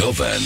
Jovem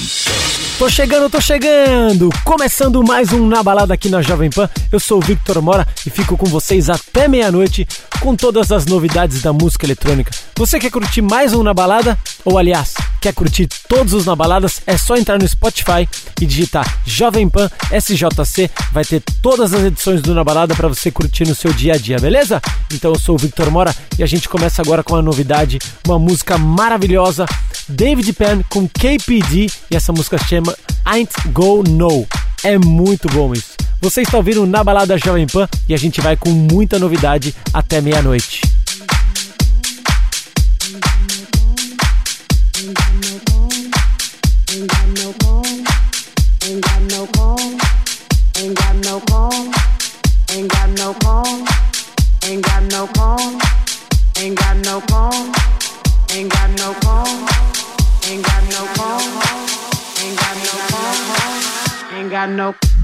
Tô chegando, tô chegando! Começando mais um Na Balada aqui na Jovem Pan. Eu sou o Victor Mora e fico com vocês até meia-noite com todas as novidades da música eletrônica. Você quer curtir mais um Na Balada? Ou aliás, quer curtir todos os Na Baladas? É só entrar no Spotify e digitar Jovem Pan SJC. Vai ter todas as edições do Na Balada para você curtir no seu dia a dia, beleza? Então eu sou o Victor Mora e a gente começa agora com a novidade, uma música maravilhosa, David Penn com KPD e essa música chama Ain't Go No. É muito bom isso. Você está ouvindo na balada Jovem Pan e a gente vai com muita novidade até meia-noite. got no Ain't got no Ain't got no phone. Ain't got no phone. Ain't got no.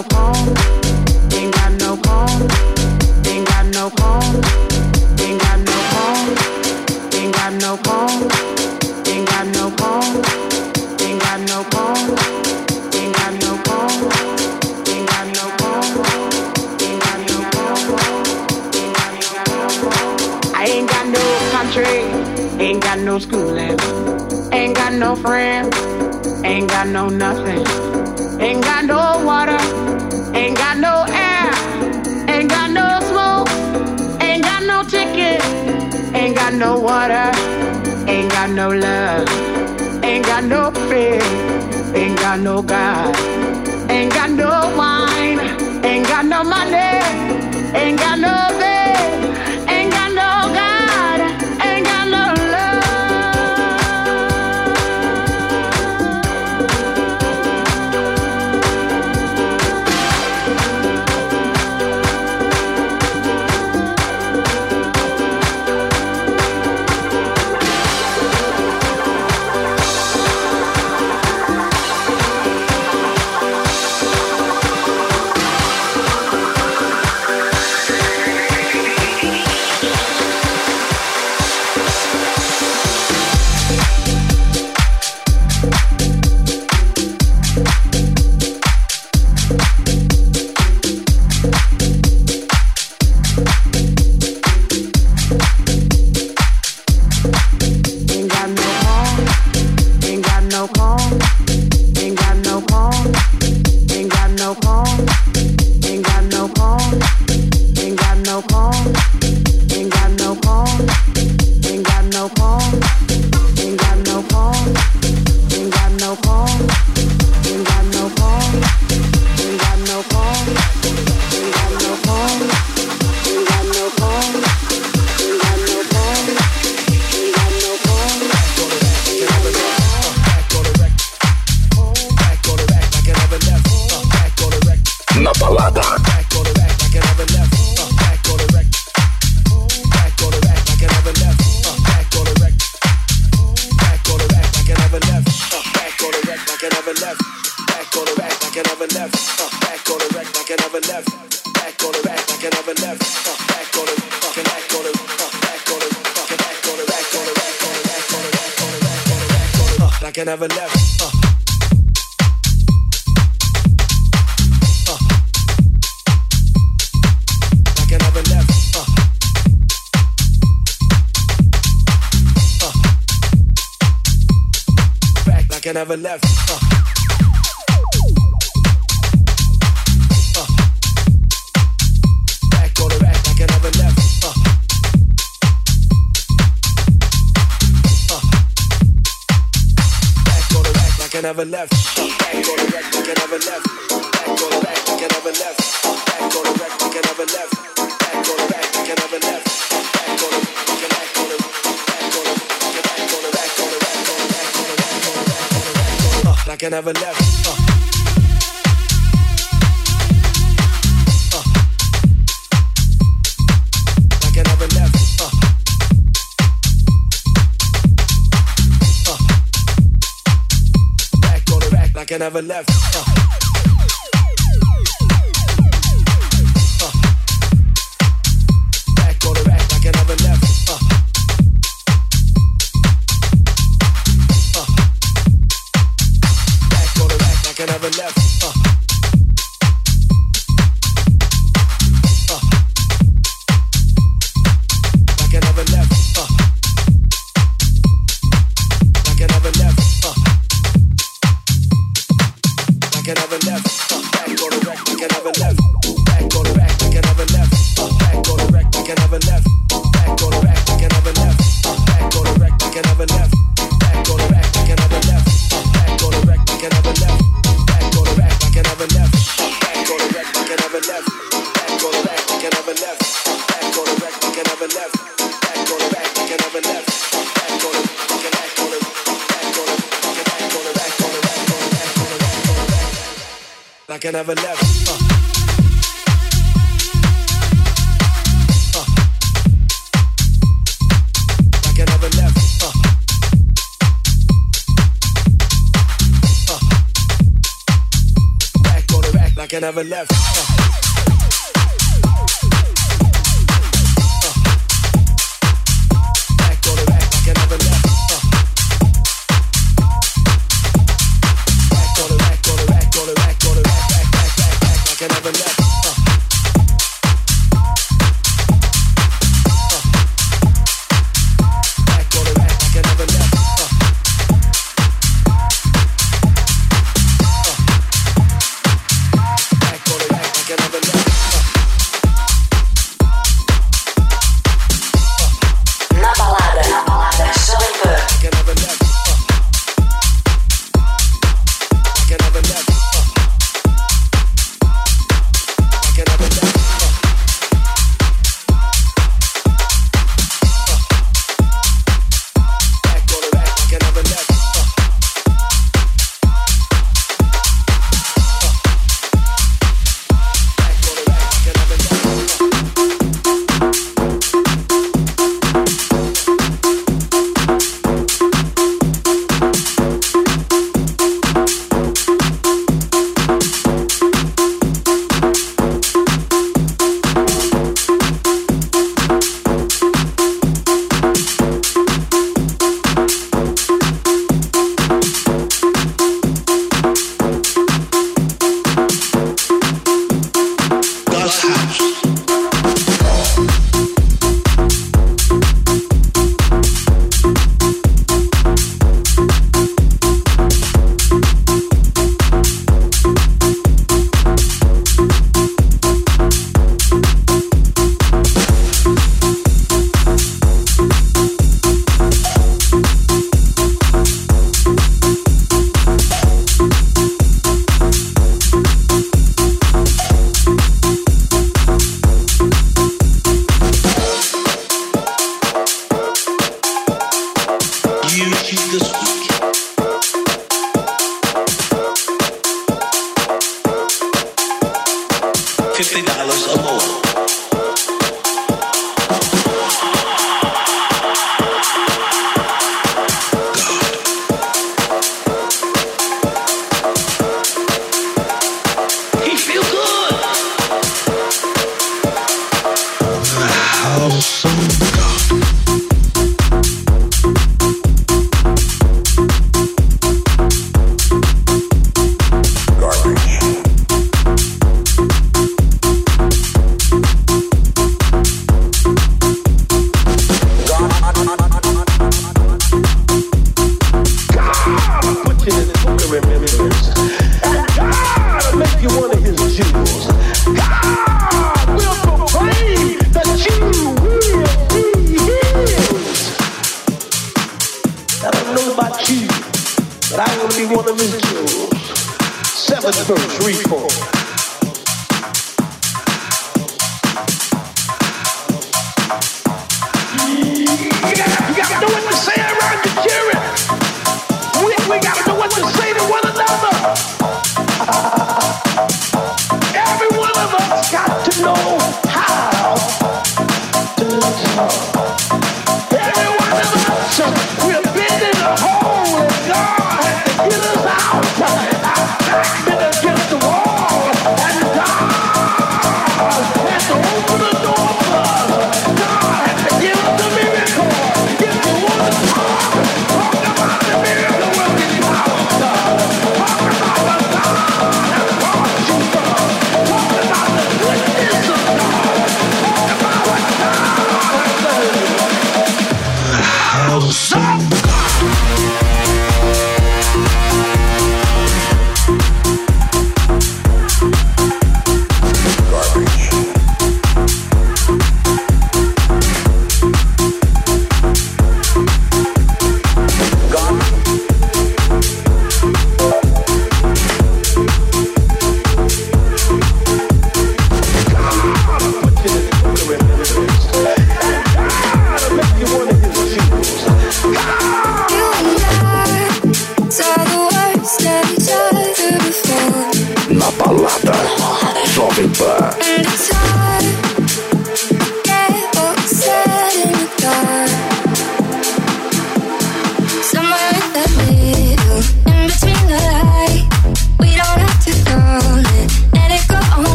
I ain't got no country. Ain't got no schooling. Ain't got no friends. Ain't got no nothing. Ain't got no water, ain't got no air, ain't got no smoke, ain't got no ticket, ain't got no water, ain't got no love, ain't got no faith, ain't got no God, ain't got no wine, ain't got no money, ain't got no I can never left. Uh. Never left.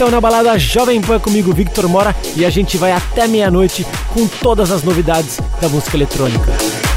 Conexão na balada Jovem Pan comigo, Victor Mora, e a gente vai até meia-noite com todas as novidades da música eletrônica.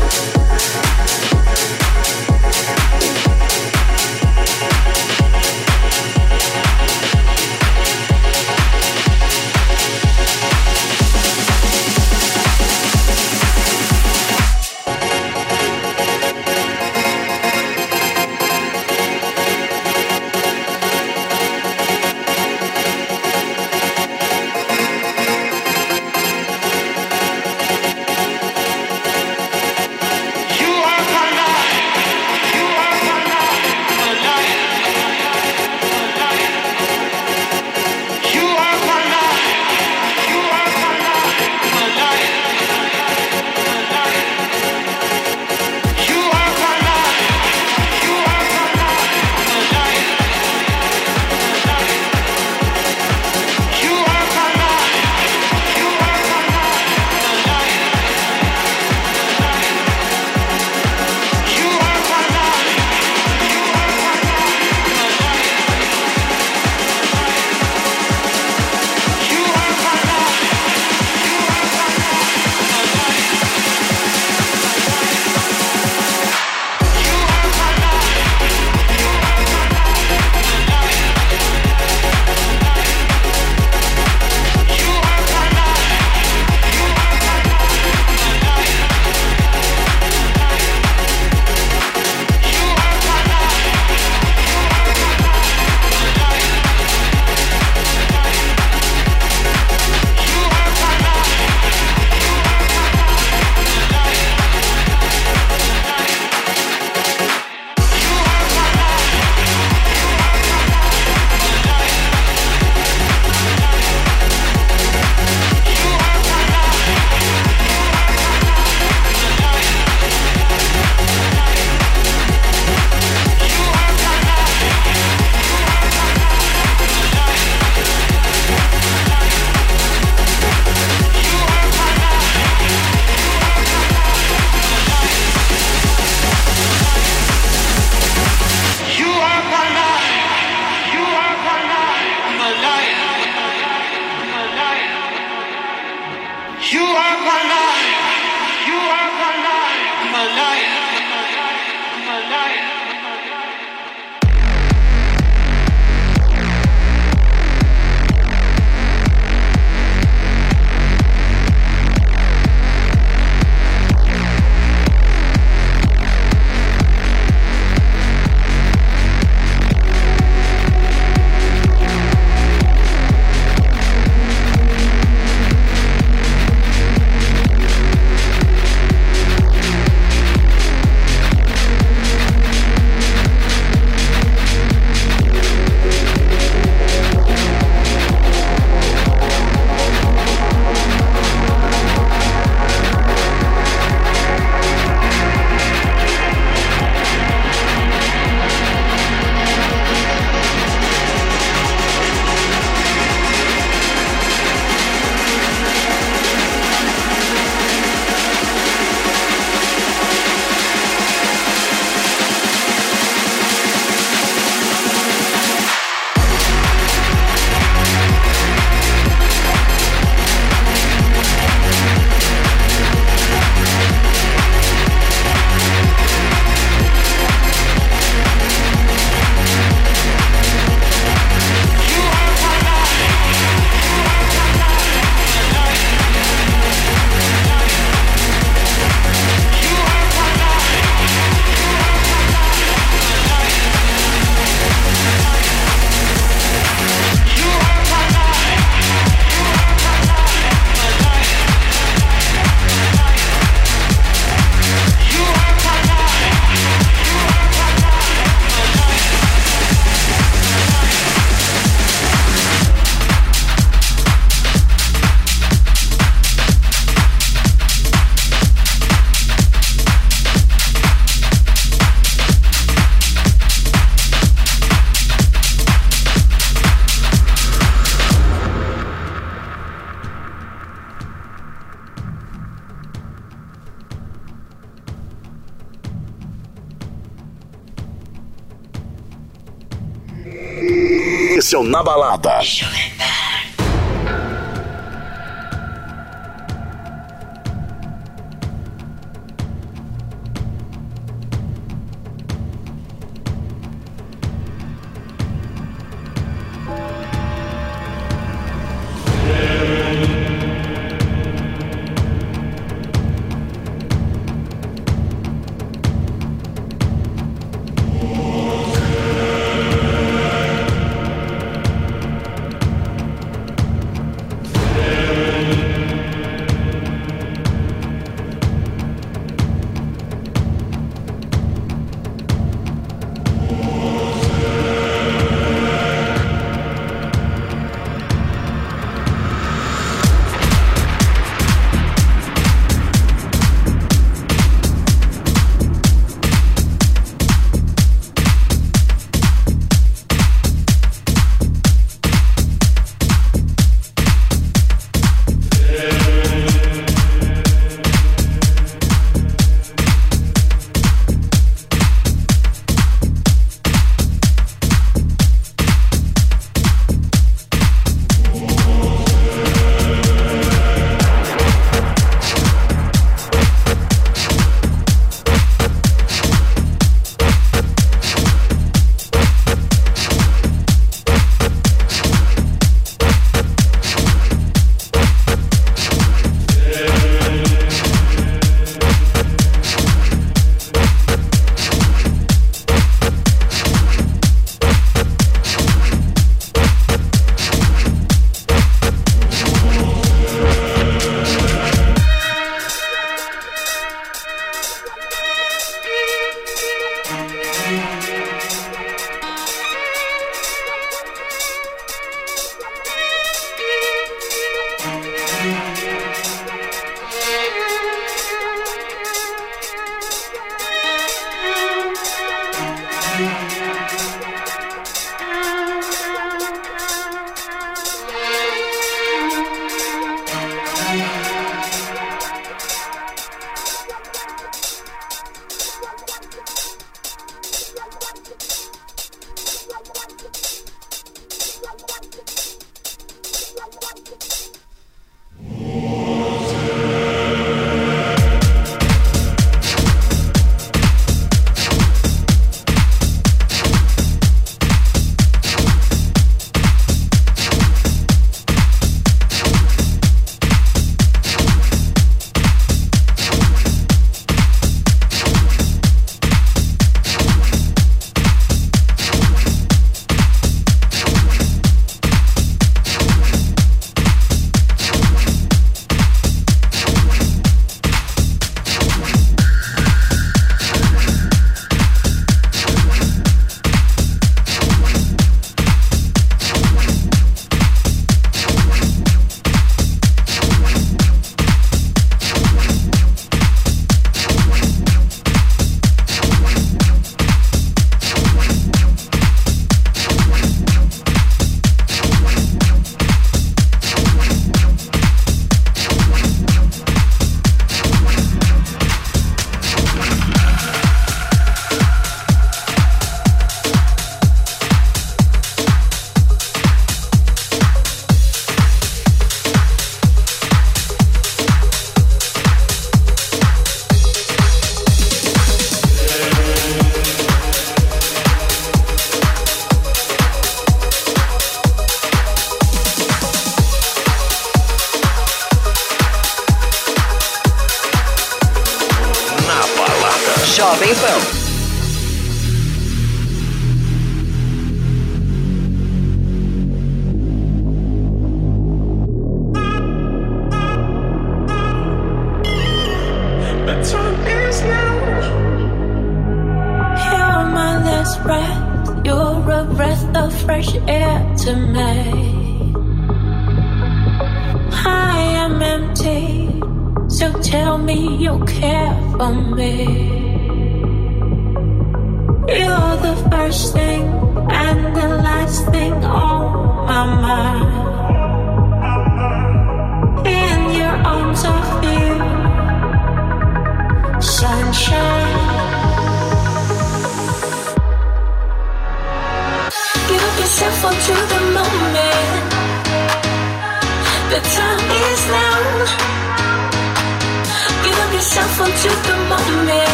Esse é o Na Balada.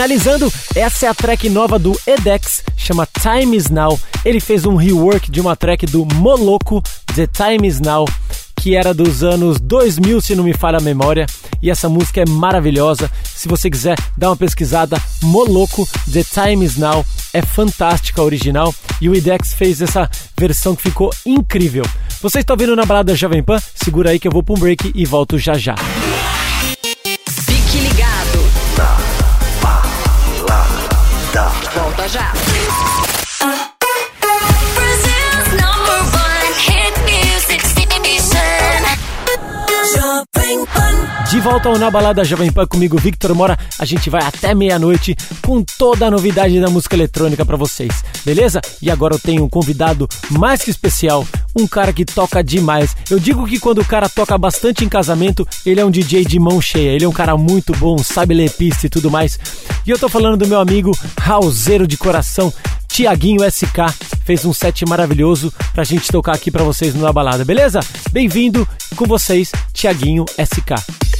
Finalizando, essa é a track nova do Edex, chama Time Is Now. Ele fez um rework de uma track do Moloco, The Time Is Now, que era dos anos 2000, se não me falha a memória. E essa música é maravilhosa. Se você quiser dar uma pesquisada, Moloco, The Time Is Now. É fantástica a original e o Edex fez essa versão que ficou incrível. Você está ouvindo na balada Jovem Pan? Segura aí que eu vou para um break e volto já já. Volta já. De volta ao Na Balada Jovem Pan comigo, Victor Mora. A gente vai até meia-noite com toda a novidade da música eletrônica pra vocês, beleza? E agora eu tenho um convidado mais que especial, um cara que toca demais. Eu digo que quando o cara toca bastante em casamento, ele é um DJ de mão cheia. Ele é um cara muito bom, sabe ler pista e tudo mais. E eu tô falando do meu amigo Raulzeiro de coração, Tiaguinho SK. Fez um set maravilhoso pra gente tocar aqui pra vocês Na Balada, beleza? Bem-vindo com vocês, Tiaguinho SK.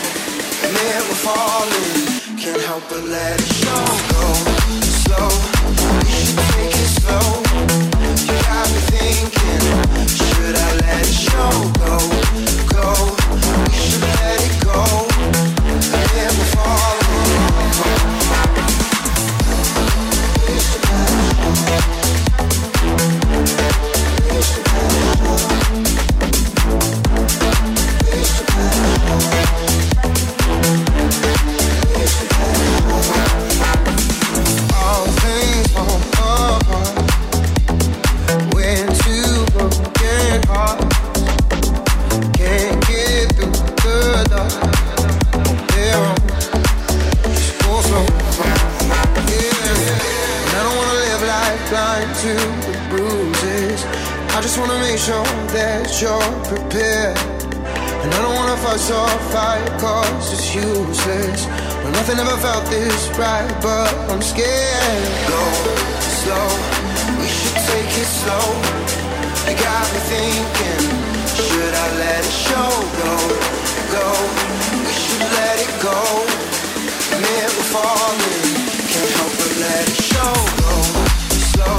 We're falling, can't help but let it show. Go, slow, we should take it slow. You got me thinking, should I let it show? Go, go, we should let it go. You're prepared. And I don't wanna fuss or fight cause it's useless. Well, nothing ever felt this right, but I'm scared. Go slow, we should take it slow. You got me thinking, should I let it show? Go, go, we should let it go. Admit we're falling, can't help but let it show. Go slow,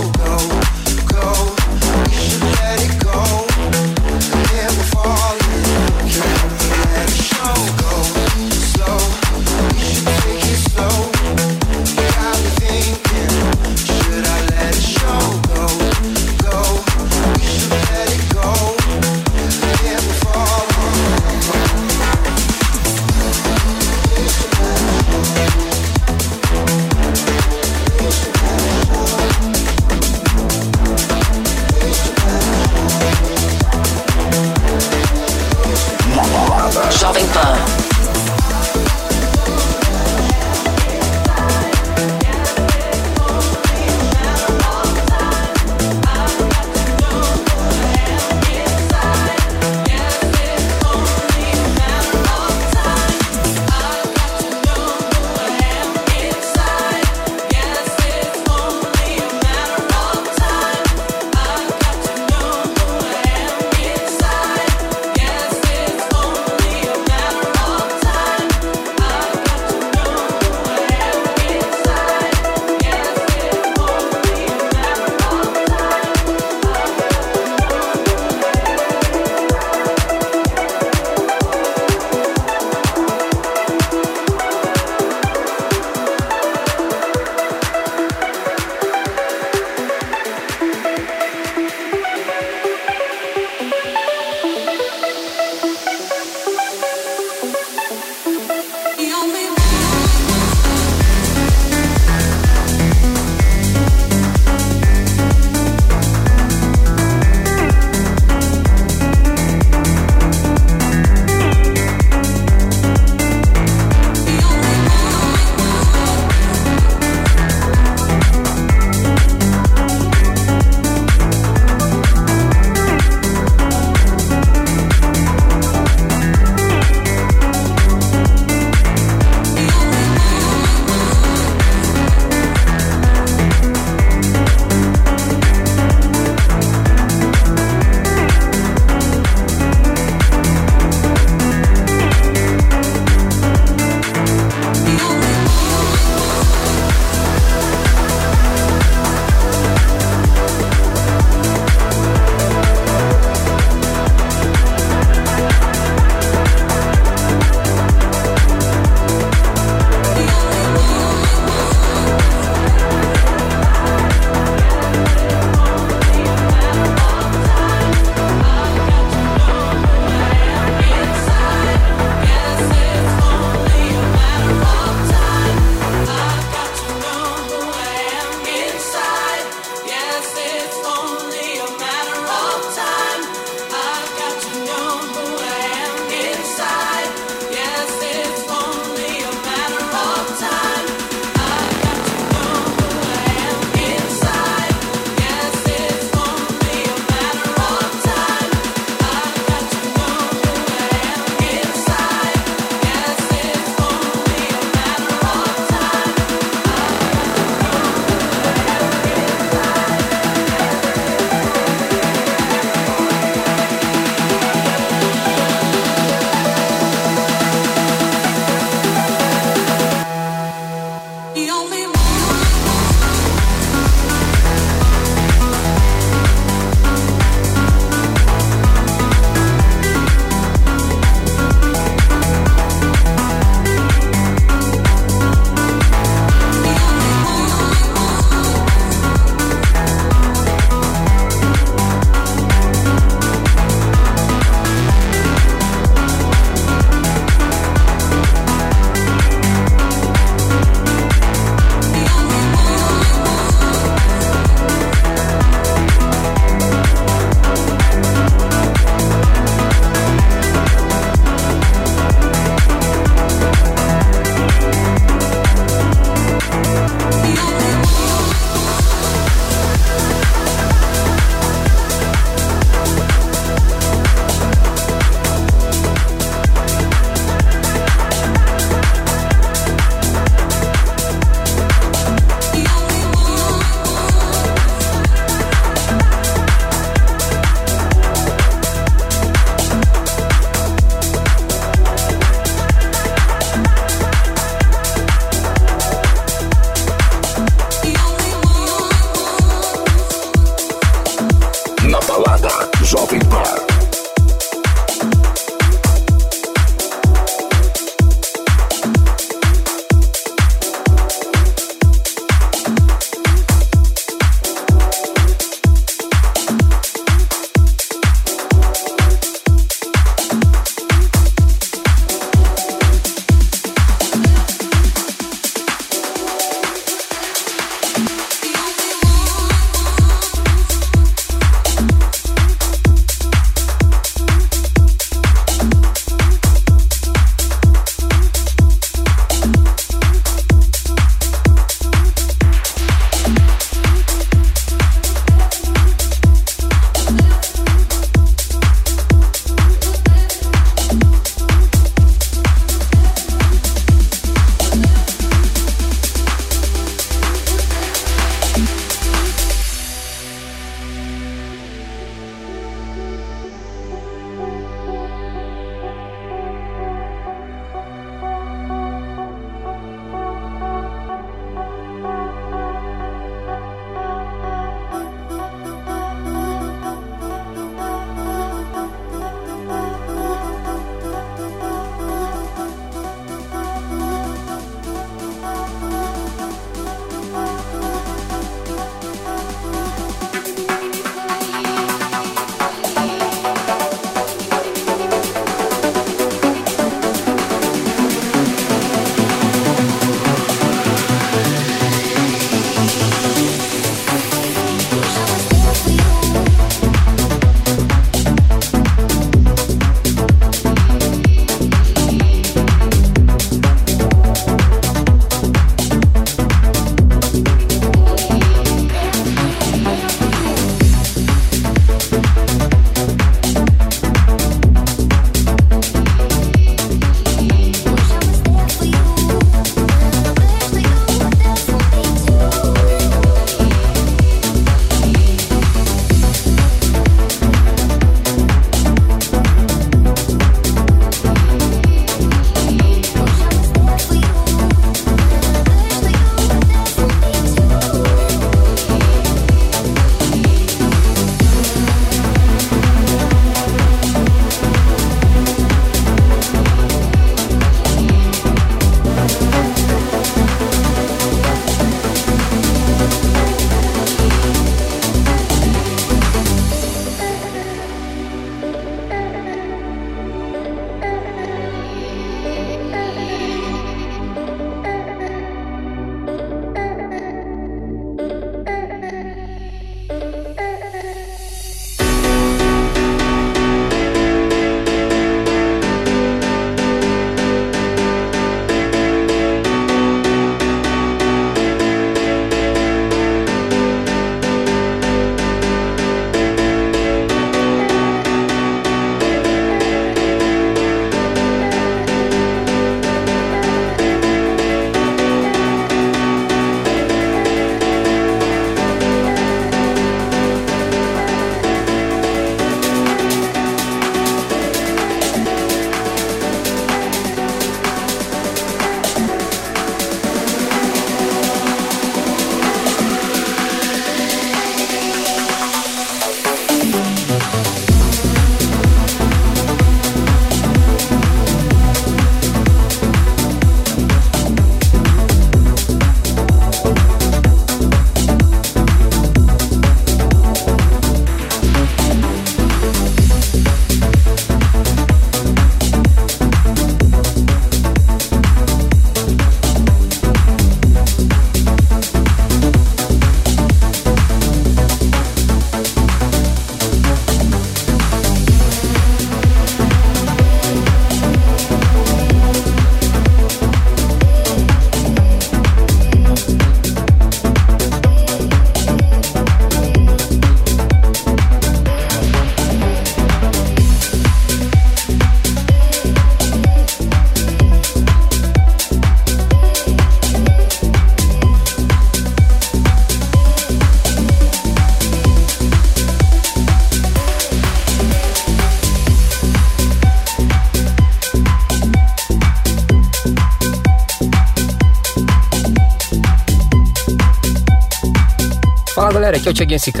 aqui é o Thiaguinho SK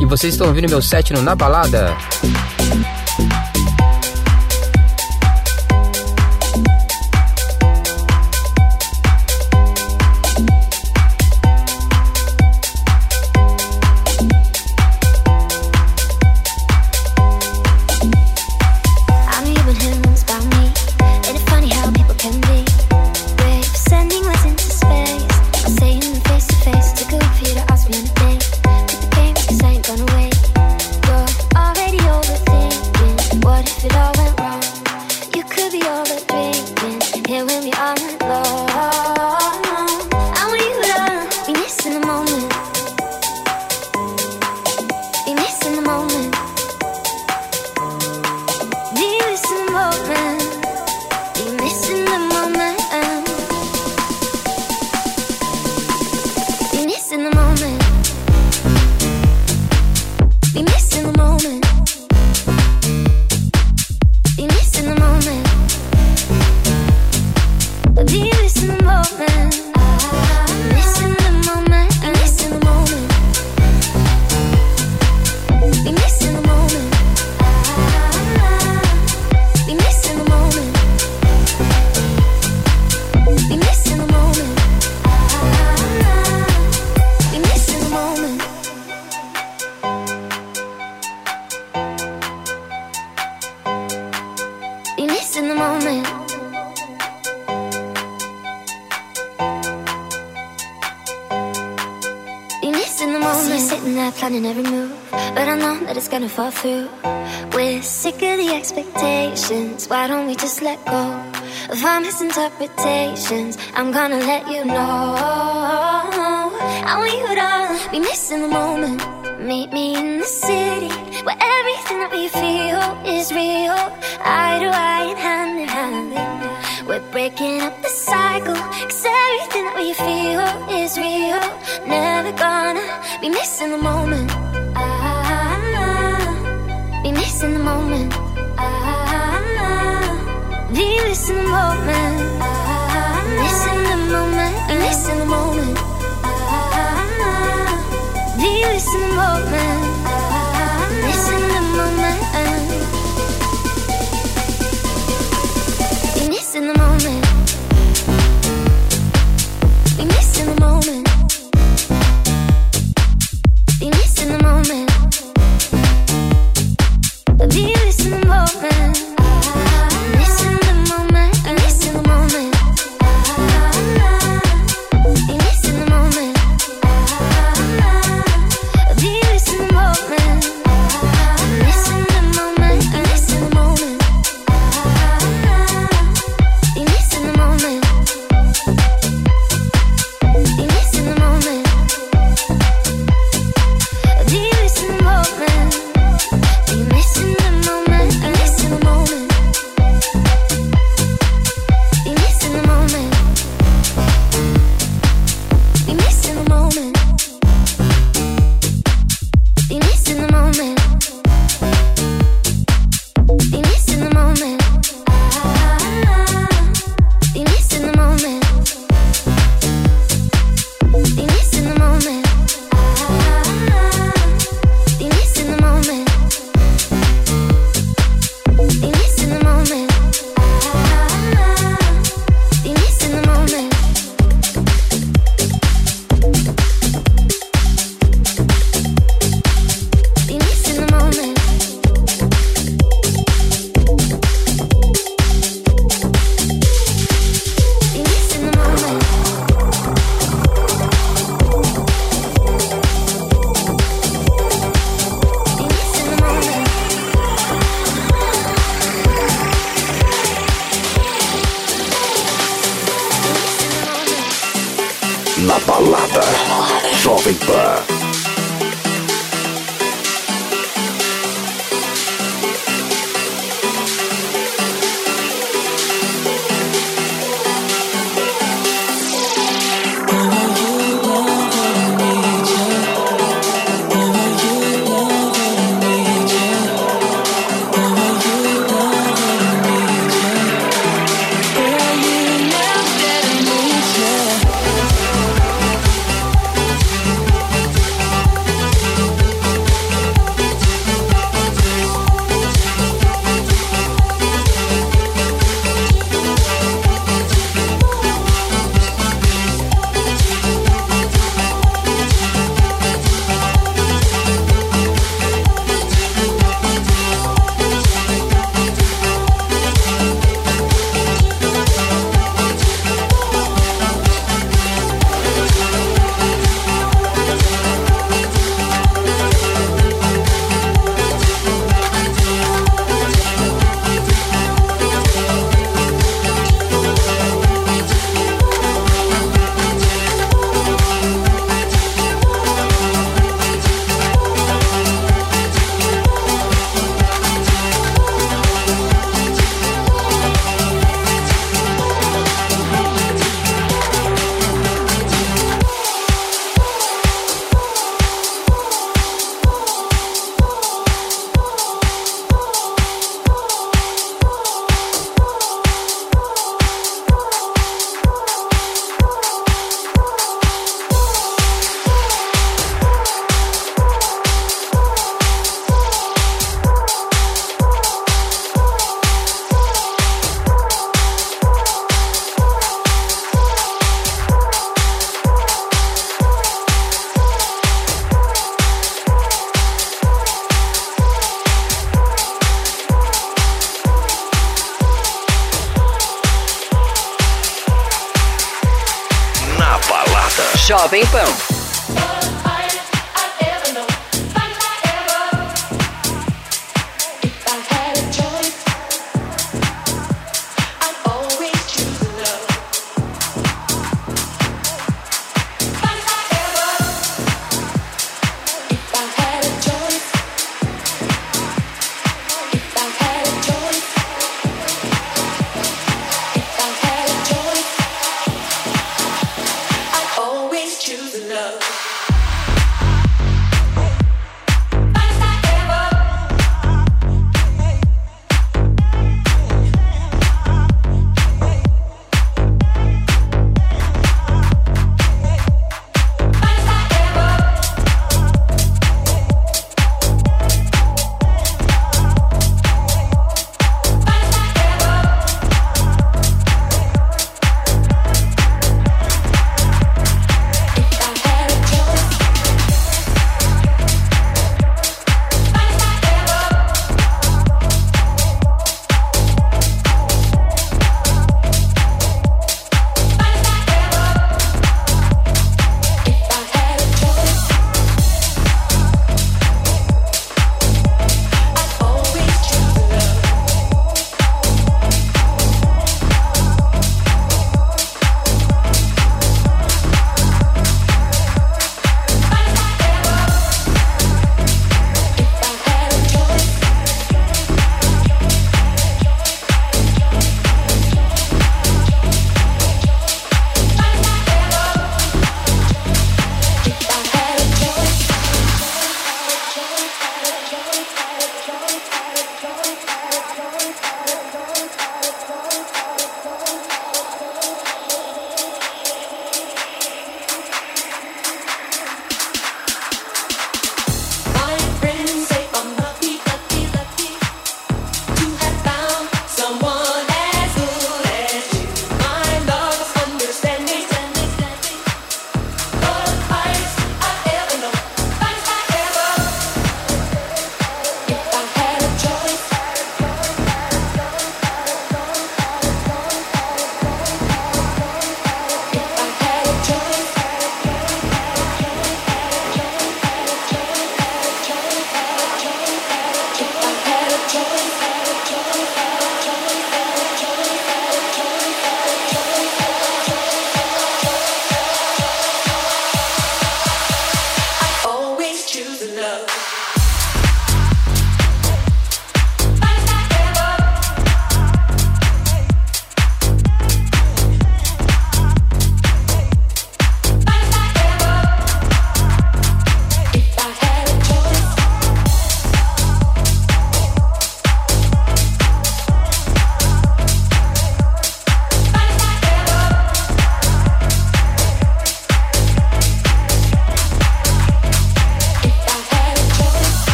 e vocês estão ouvindo meu set no Na Balada. Be missing the moment. Be missing the moment. You sitting there planning every move, but I know that it's gonna fall through. We're sick of the expectations. Why don't we just let go of our misinterpretations? I'm gonna let you know. I want you to be missing the moment. Meet me in the city where everything that we feel is real. Eye to eye and hand in hand. We're breaking up the cycle. Cause everything that we feel is real. Never gonna be missing the moment. Ah, be missing the moment. Ah, be missing the moment. Ah, missing the moment. Be missing the moment. Ah, be missing the moment.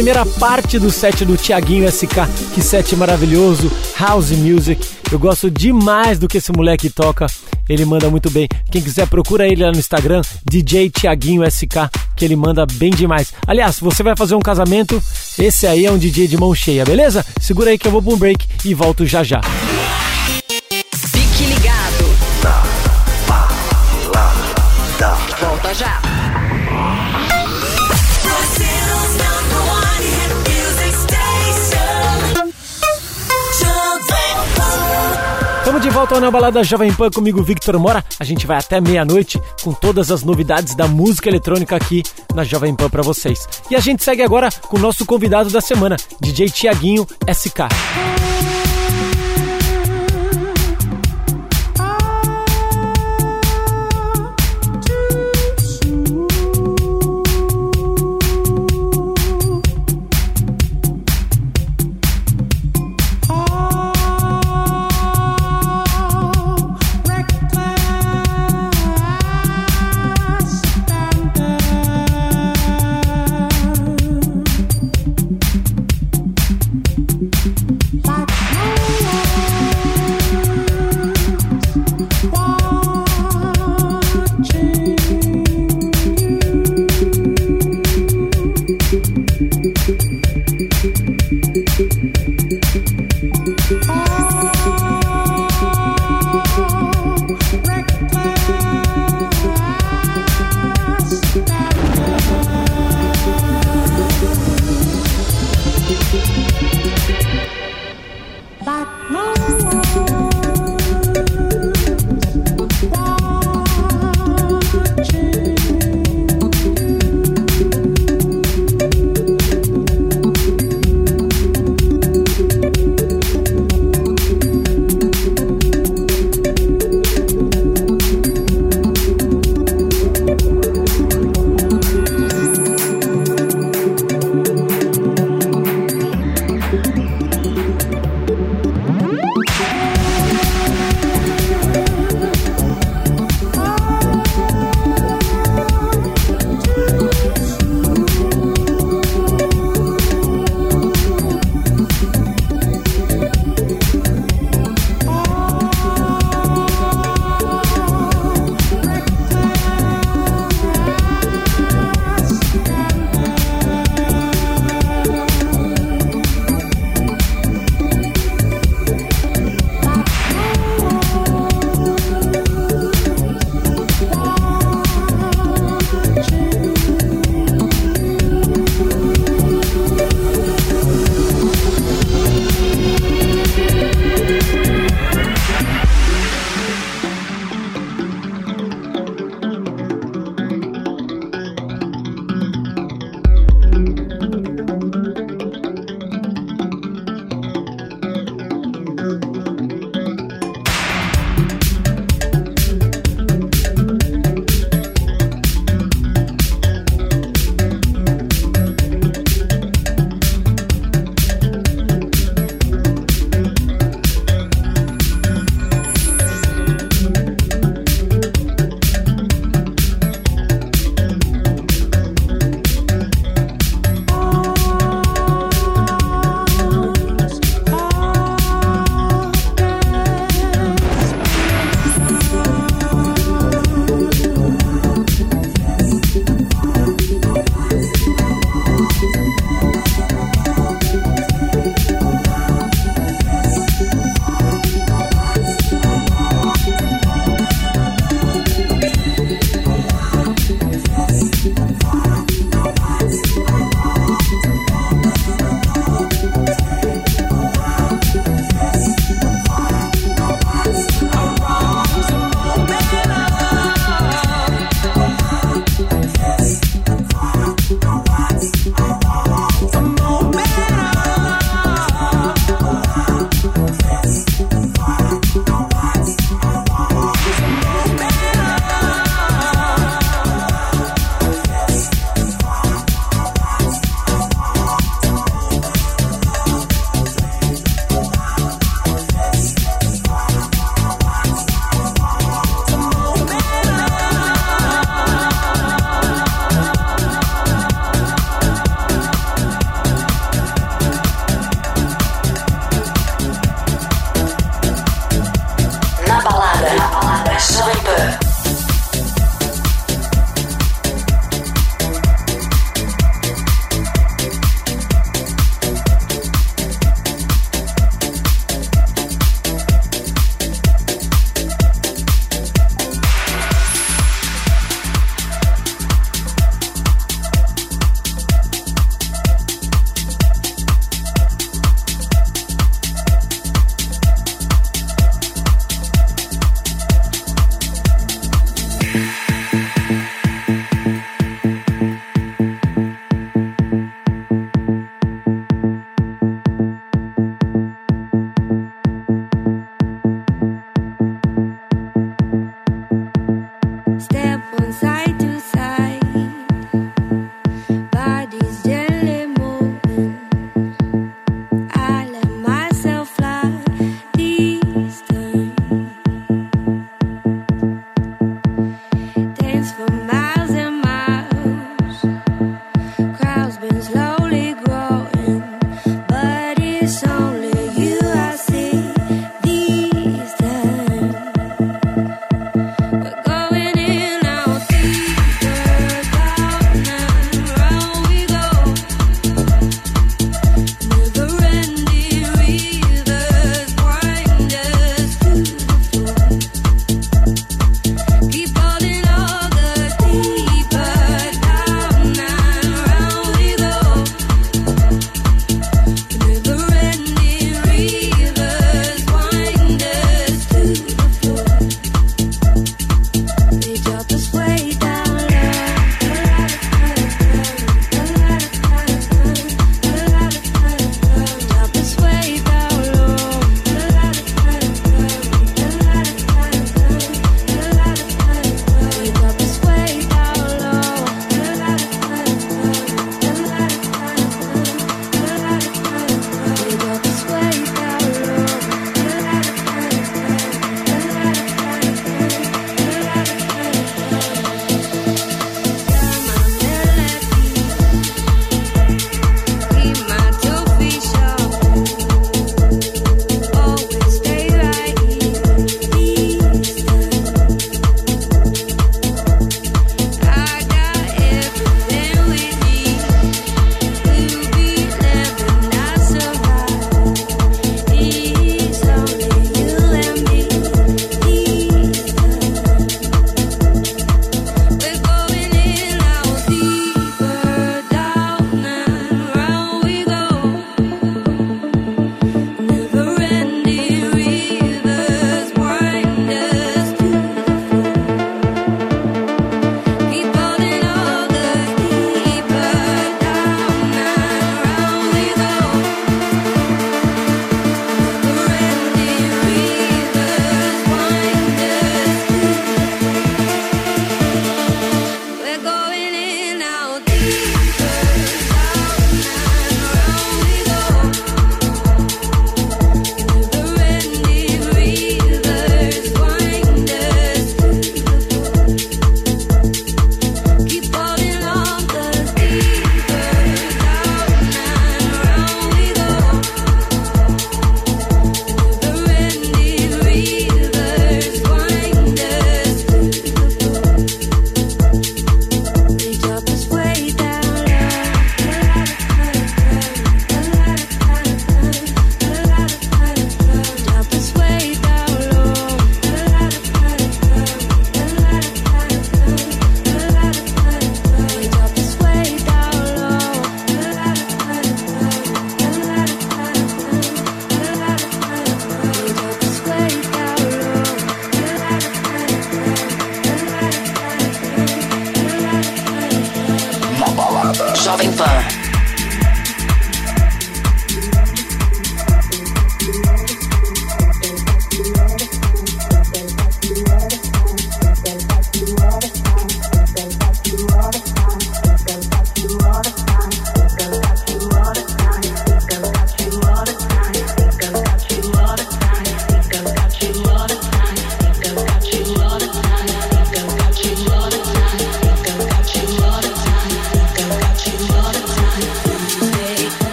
Primeira parte do set do Thiaguinho SK. Que set maravilhoso, house music. Eu gosto demais do que esse moleque toca. Ele manda muito bem. Quem quiser, procura ele lá no Instagram, DJ Thiaguinho SK, que ele manda bem demais. Aliás, você vai fazer um casamento, esse aí é um DJ de mão cheia, beleza? Segura aí que eu vou pra um break e volto já já. Fique ligado. Volta já. Brazil's number one hit Estamos de volta na balada Jovem Pan comigo, Victor Mora. A gente vai até meia-noite com todas as novidades da música eletrônica aqui na Jovem Pan pra vocês. E a gente segue agora com o nosso convidado da semana, DJ Tiaguinho SK.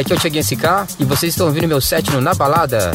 aqui é o Tiaguinho SK e vocês estão ouvindo meu set no Na Balada.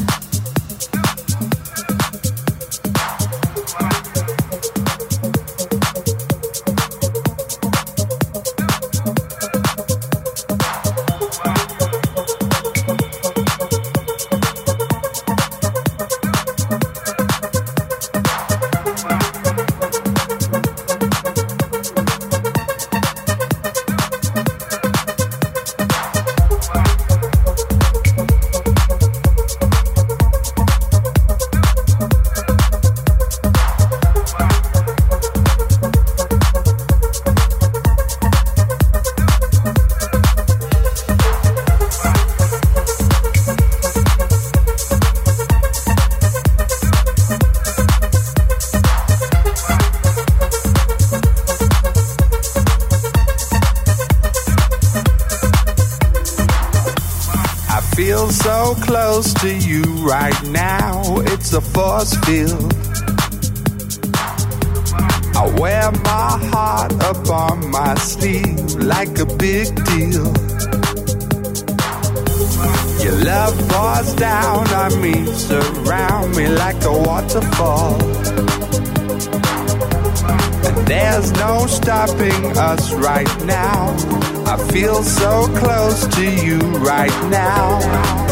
close to you right now.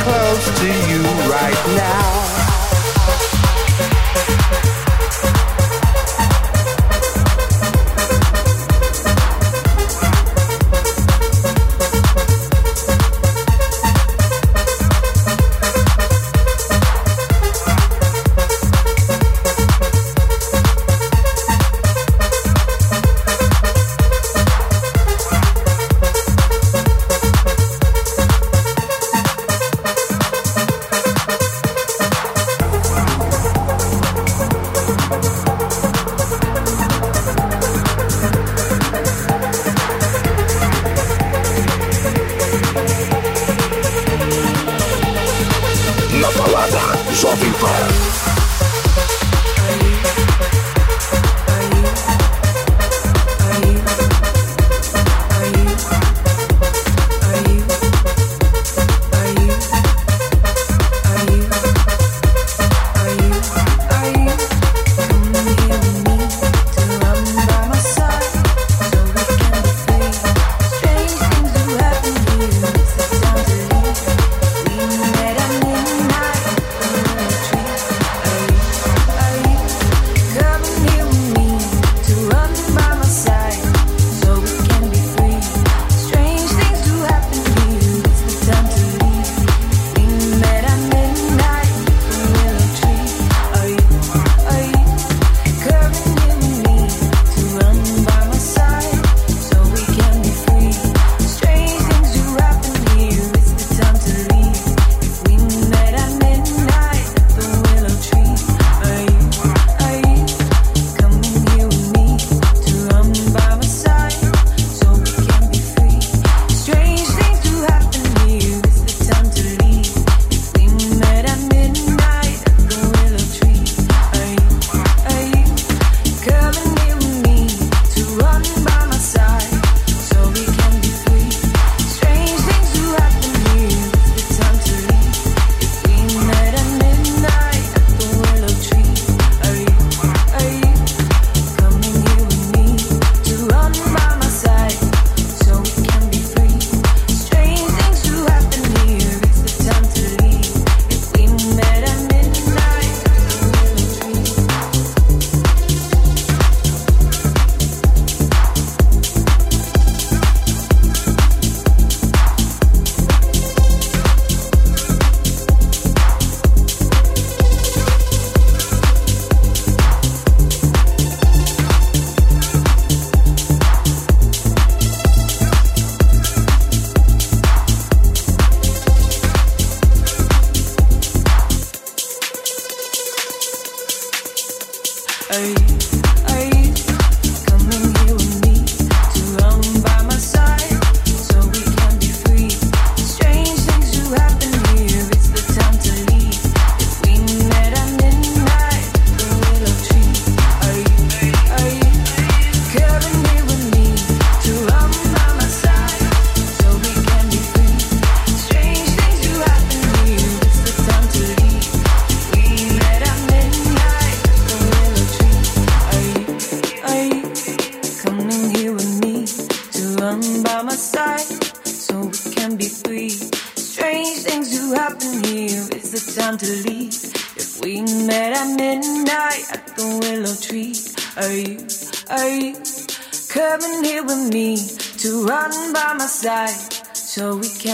Close to you right now.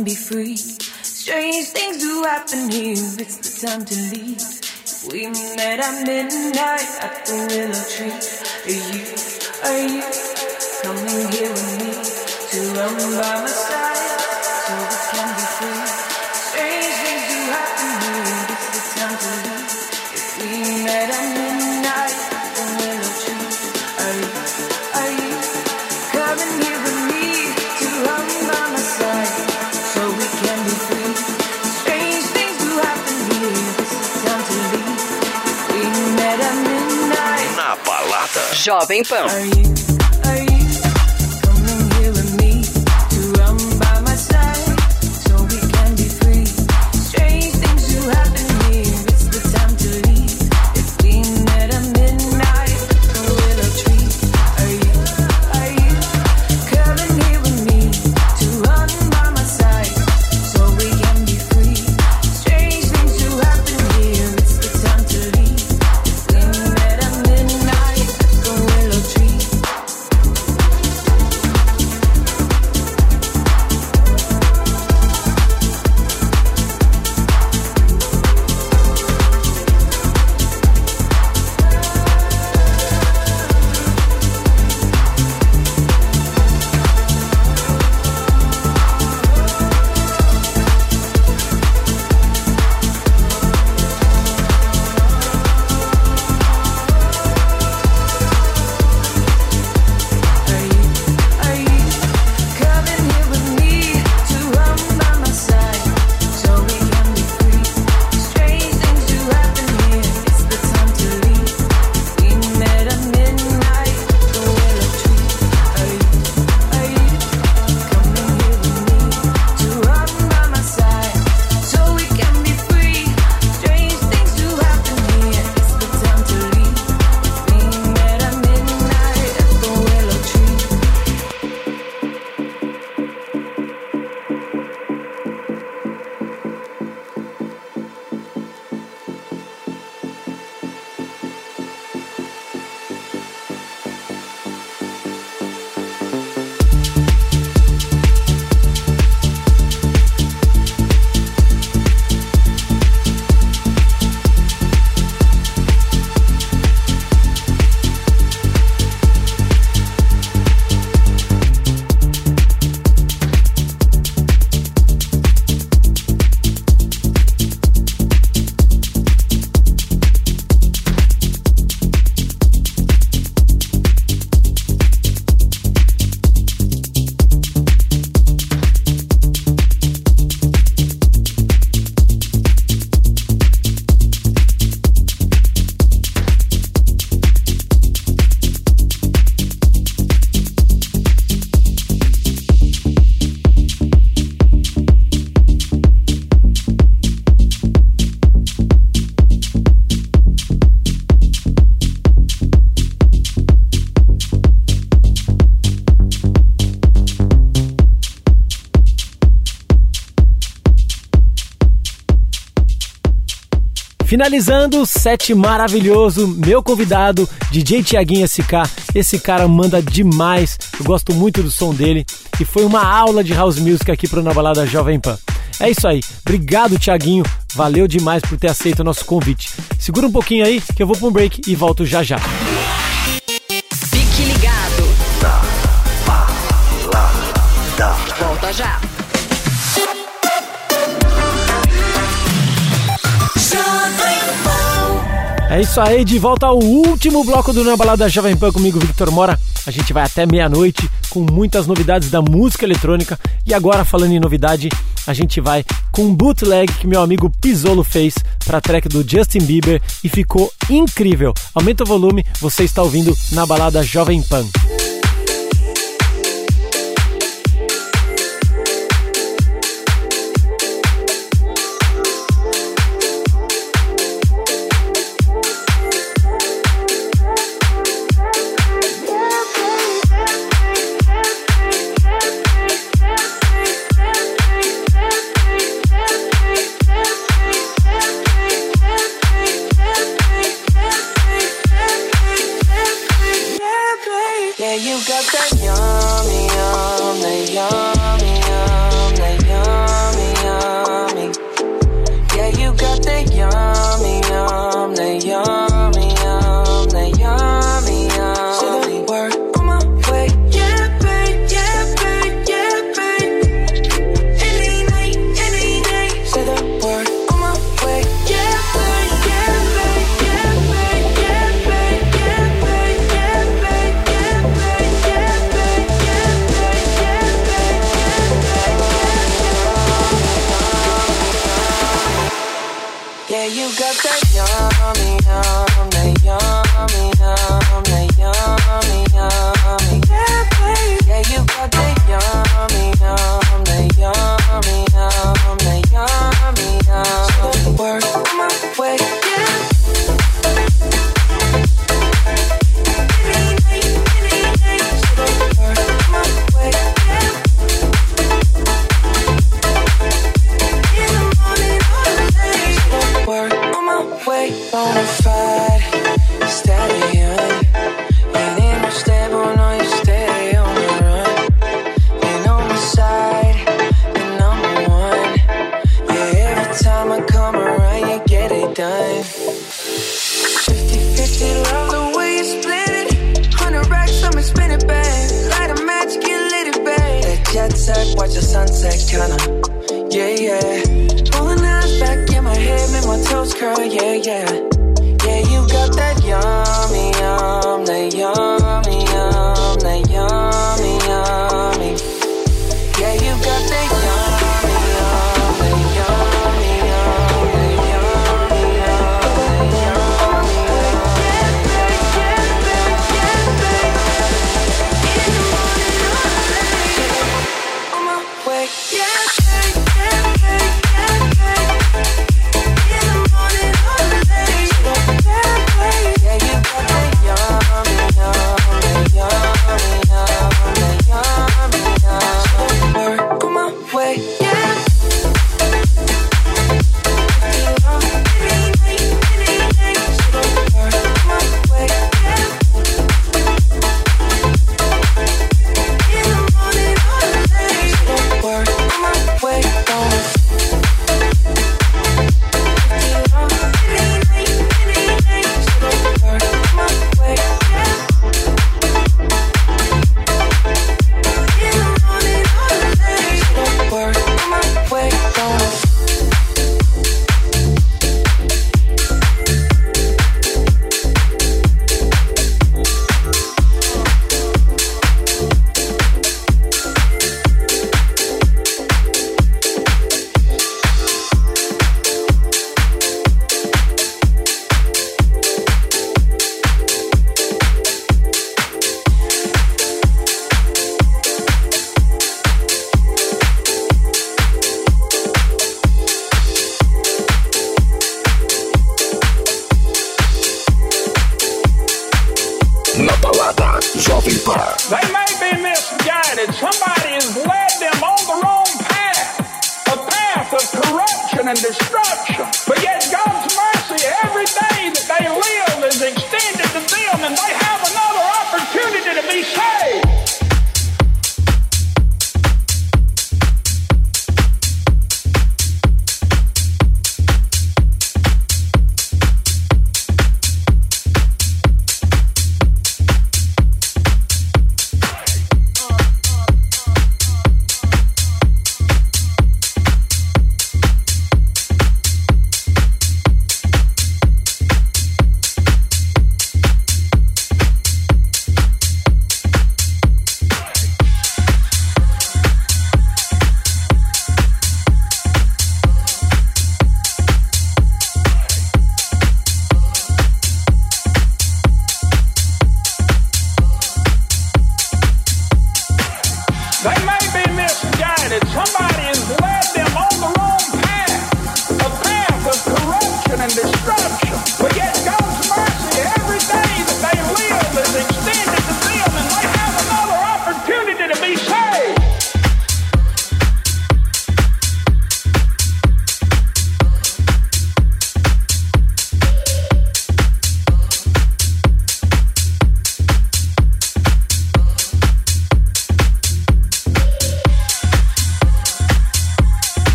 Can be free. Strange things do happen here, it's the time to leave. We met at midnight at the willow tree. Are you, are you coming here with me to run by my side Jovem Pan. Finalizando o set maravilhoso, meu convidado, DJ Tiaguinho SK. Esse cara manda demais, eu gosto muito do som dele e foi uma aula de house music aqui pro Na Balada Jovem Pan. É isso aí, obrigado Tiaguinho, valeu demais por ter aceito o nosso convite. Segura um pouquinho aí que eu vou pra um break e volto já já. Fique ligado. Volta já. É isso aí, de volta ao último bloco do Na Balada Jovem Pan comigo, Victor Mora. A gente vai até meia-noite com muitas novidades da música eletrônica. E agora, falando em novidade, a gente vai com um bootleg que meu amigo Pisolo fez para track do Justin Bieber e ficou incrível. Aumenta o volume, você está ouvindo Na Balada Jovem Pan. the sunset, kinda. Yeah, yeah. Pulling eyes back in my head, make my toes curl, yeah, yeah. Yeah, you got that yummy, yum, that yum.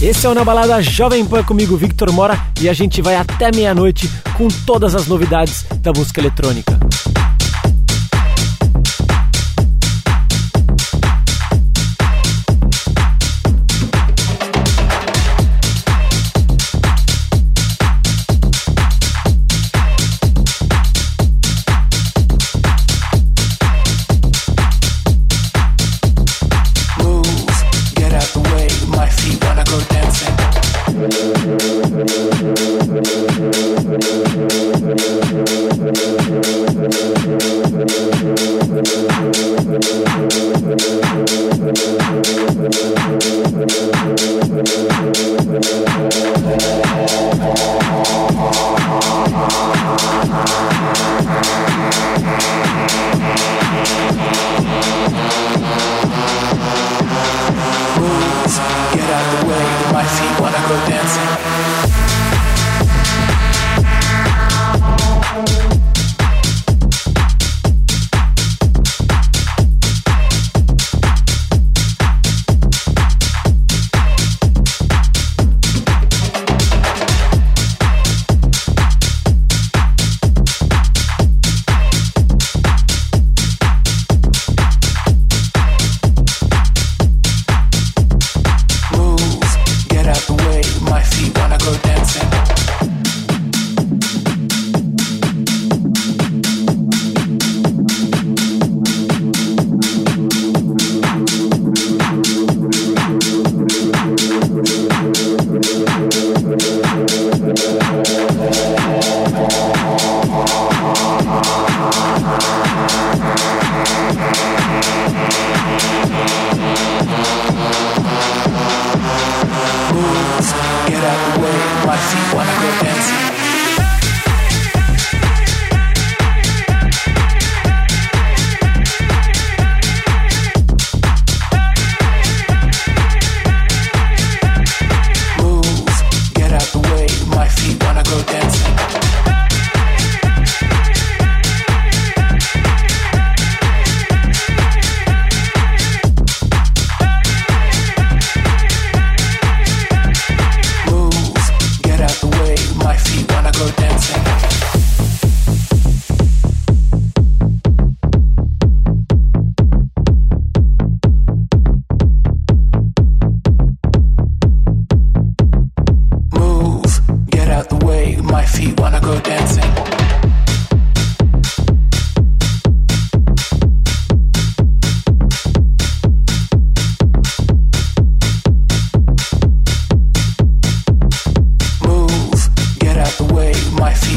Esse é o Na Balada Jovem Pan comigo, Victor Mora, e a gente vai até meia-noite com todas as novidades da música eletrônica.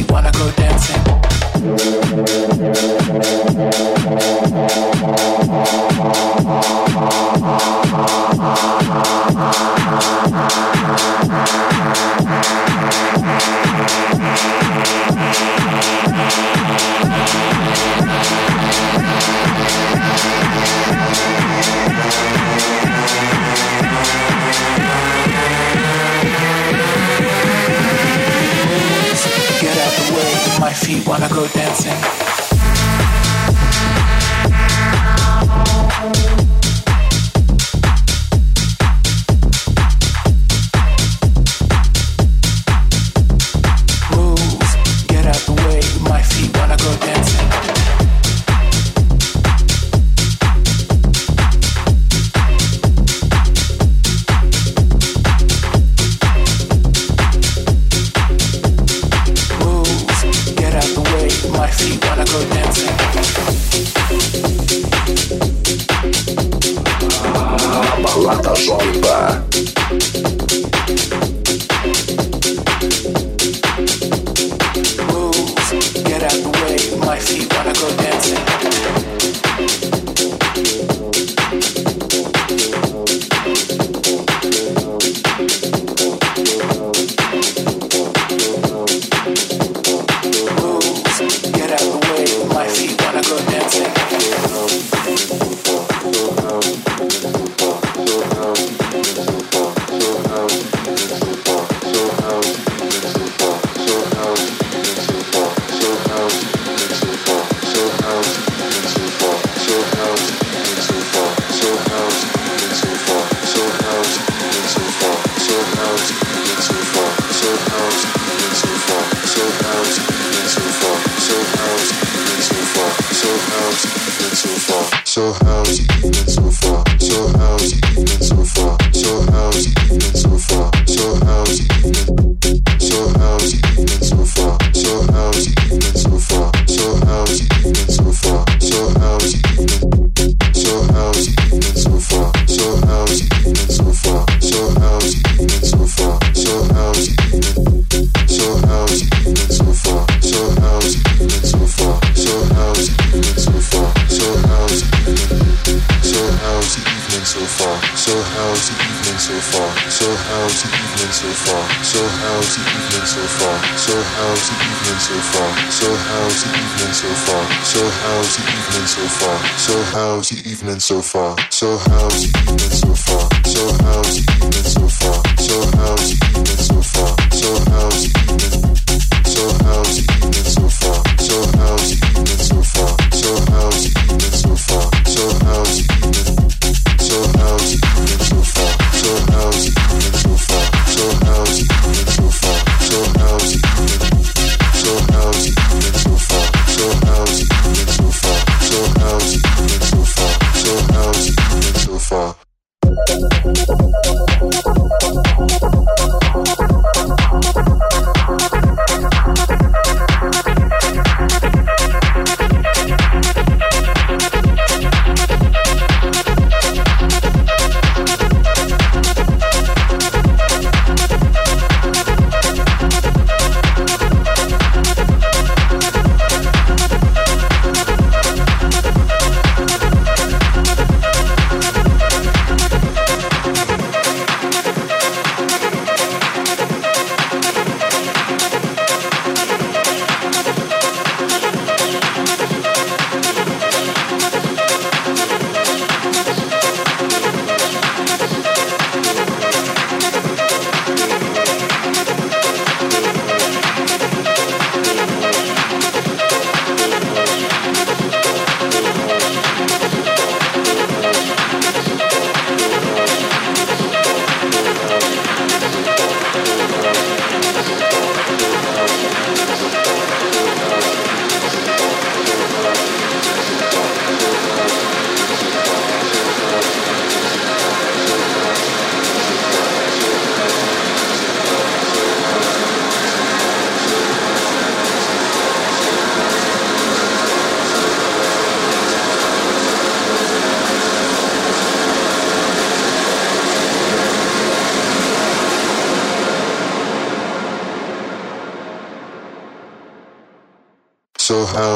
Wanna go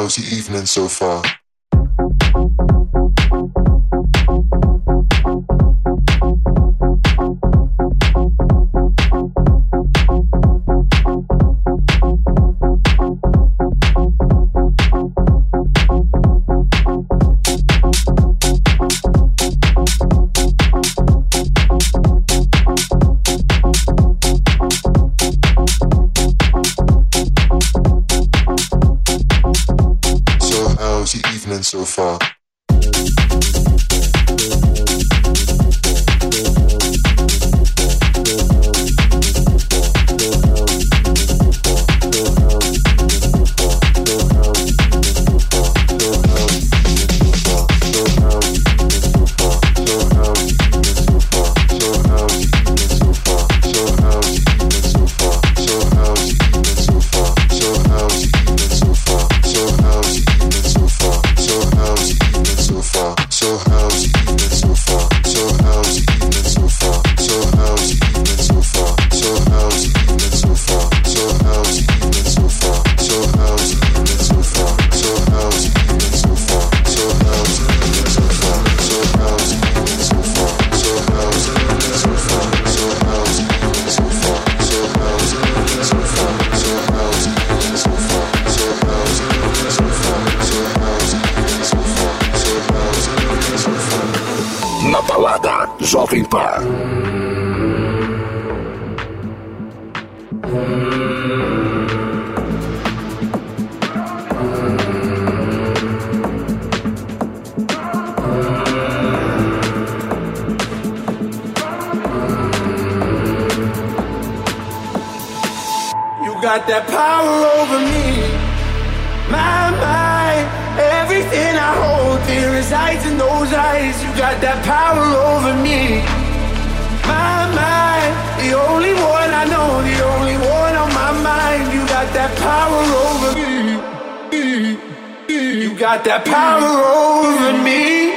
how's the evening so far? Got that power over me. My mind, everything I hold dear resides in those eyes. You got that power over me. My mind, the only one I know, the only one on my mind. You got that power over me. You got that power over me.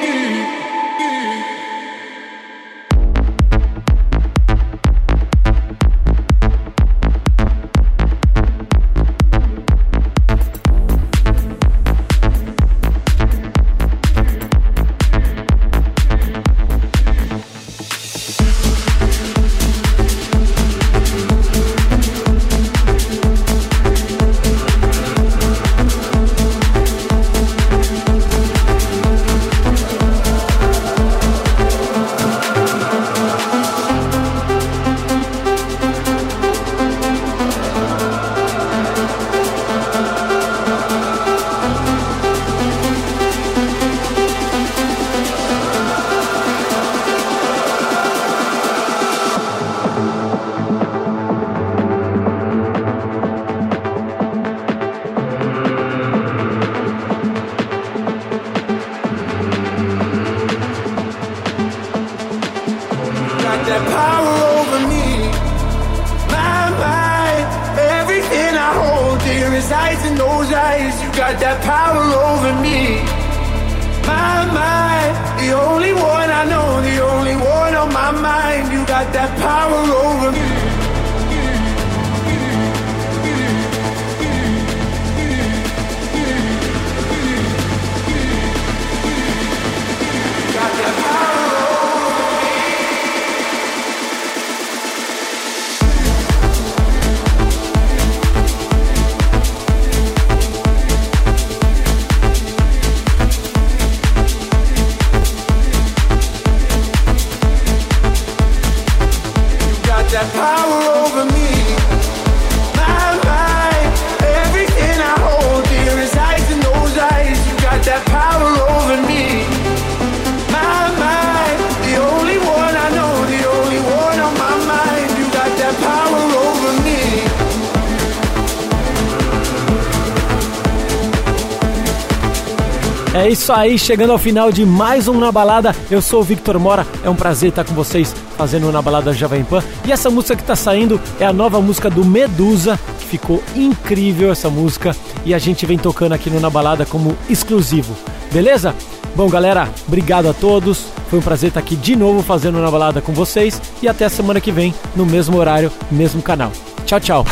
Isso aí, chegando ao final de mais um Na Balada. Eu sou o Victor Mora, é um prazer estar com vocês fazendo Na Balada Jovem Pan. E essa música que tá saindo é a nova música do Medusa, ficou incrível essa música e a gente vem tocando aqui no Na Balada como exclusivo. Beleza? Bom, galera, obrigado a todos. Foi um prazer estar aqui de novo fazendo Na Balada com vocês e até a semana que vem no mesmo horário, mesmo canal. Tchau, tchau.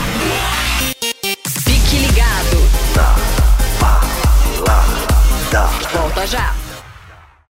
госпожа.